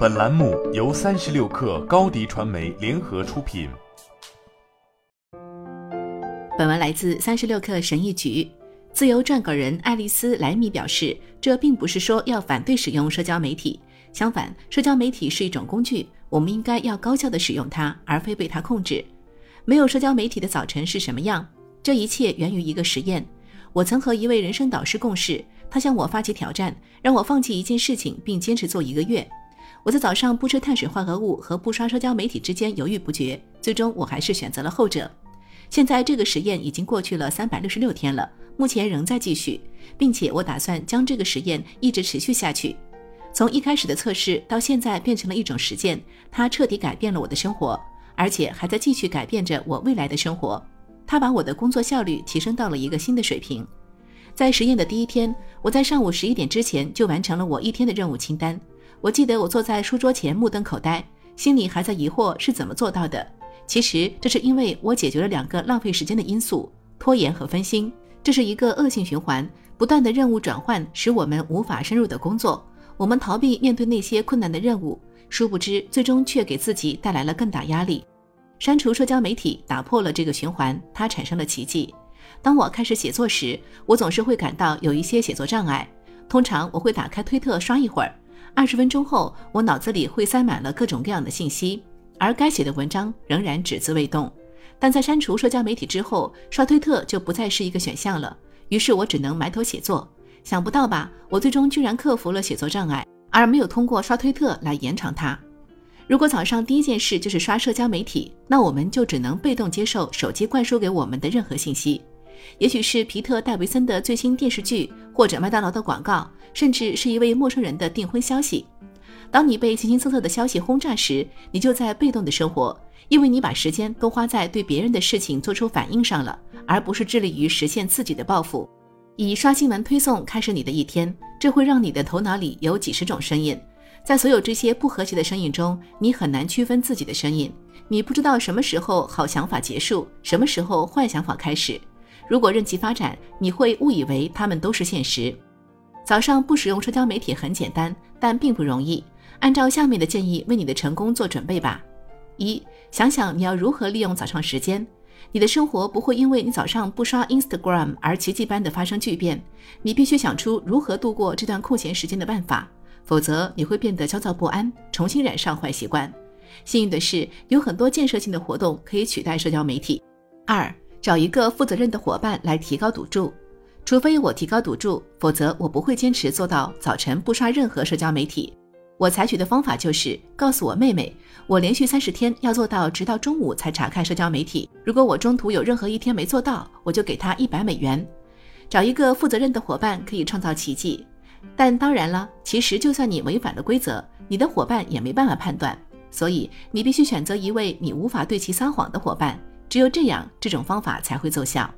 本栏目由三十六氪高低传媒联合出品。本文来自三十六氪神译局。自由撰稿人爱丽丝莱米表示，这并不是说要反对使用社交媒体，相反，社交媒体是一种工具，我们应该要高效的使用它，而非被它控制。没有社交媒体的早晨是什么样？这一切源于一个实验。我曾和一位人生导师共事，他向我发起挑战，让我放弃一件事情，并坚持做一个月。我在早上不吃碳水化合物和不刷社交媒体之间犹豫不决，最终我还是选择了后者。现在这个实验已经过去了三百六十六天了，目前仍在继续，并且我打算将这个实验一直持续下去。从一开始的测试到现在变成了一种实践，它彻底改变了我的生活，而且还在继续改变着我未来的生活。它把我的工作效率提升到了一个新的水平。在实验的第一天，我在上午十一点之前就完成了我一天的任务清单。我记得我坐在书桌前目瞪口呆，心里还在疑惑是怎么做到的。其实这是因为我解决了两个浪费时间的因素：拖延和分心。这是一个恶性循环，不断的任务转换使我们无法深入的工作。我们逃避面对那些困难的任务，殊不知最终却给自己带来了更大压力。删除社交媒体打破了这个循环，它产生了奇迹。当我开始写作时，我总是会感到有一些写作障碍。通常我会打开推特刷一会儿。二十分钟后，我脑子里会塞满了各种各样的信息，而该写的文章仍然只字未动。但在删除社交媒体之后，刷推特就不再是一个选项了。于是我只能埋头写作。想不到吧？我最终居然克服了写作障碍，而没有通过刷推特来延长它。如果早上第一件事就是刷社交媒体，那我们就只能被动接受手机灌输给我们的任何信息。也许是皮特·戴维森的最新电视剧，或者麦当劳的广告，甚至是一位陌生人的订婚消息。当你被形形色色的消息轰炸时，你就在被动的生活，因为你把时间都花在对别人的事情做出反应上了，而不是致力于实现自己的抱负。以刷新闻推送开始你的一天，这会让你的头脑里有几十种声音，在所有这些不和谐的声音中，你很难区分自己的声音。你不知道什么时候好想法结束，什么时候坏想法开始。如果任其发展，你会误以为它们都是现实。早上不使用社交媒体很简单，但并不容易。按照下面的建议为你的成功做准备吧：一、想想你要如何利用早上时间。你的生活不会因为你早上不刷 Instagram 而奇迹般的发生巨变。你必须想出如何度过这段空闲时间的办法，否则你会变得焦躁不安，重新染上坏习惯。幸运的是，有很多建设性的活动可以取代社交媒体。二。找一个负责任的伙伴来提高赌注，除非我提高赌注，否则我不会坚持做到早晨不刷任何社交媒体。我采取的方法就是告诉我妹妹，我连续三十天要做到直到中午才查看社交媒体。如果我中途有任何一天没做到，我就给她一百美元。找一个负责任的伙伴可以创造奇迹，但当然了，其实就算你违反了规则，你的伙伴也没办法判断，所以你必须选择一位你无法对其撒谎的伙伴。只有这样，这种方法才会奏效。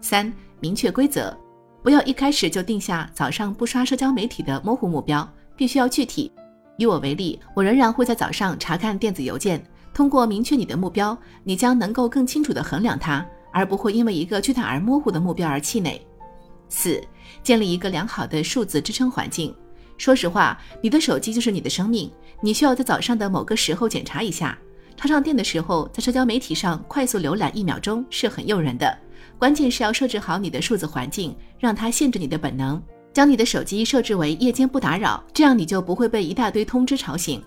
三、明确规则，不要一开始就定下早上不刷社交媒体的模糊目标，必须要具体。以我为例，我仍然会在早上查看电子邮件。通过明确你的目标，你将能够更清楚地衡量它，而不会因为一个巨大而模糊的目标而气馁。四、建立一个良好的数字支撑环境。说实话，你的手机就是你的生命，你需要在早上的某个时候检查一下。插上电的时候，在社交媒体上快速浏览一秒钟是很诱人的。关键是要设置好你的数字环境，让它限制你的本能。将你的手机设置为夜间不打扰，这样你就不会被一大堆通知吵醒。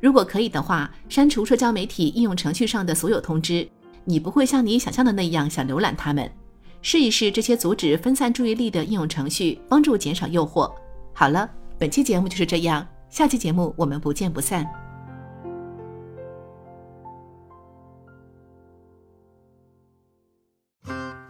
如果可以的话，删除社交媒体应用程序上的所有通知，你不会像你想象的那样想浏览它们。试一试这些阻止分散注意力的应用程序，帮助减少诱惑。好了，本期节目就是这样，下期节目我们不见不散。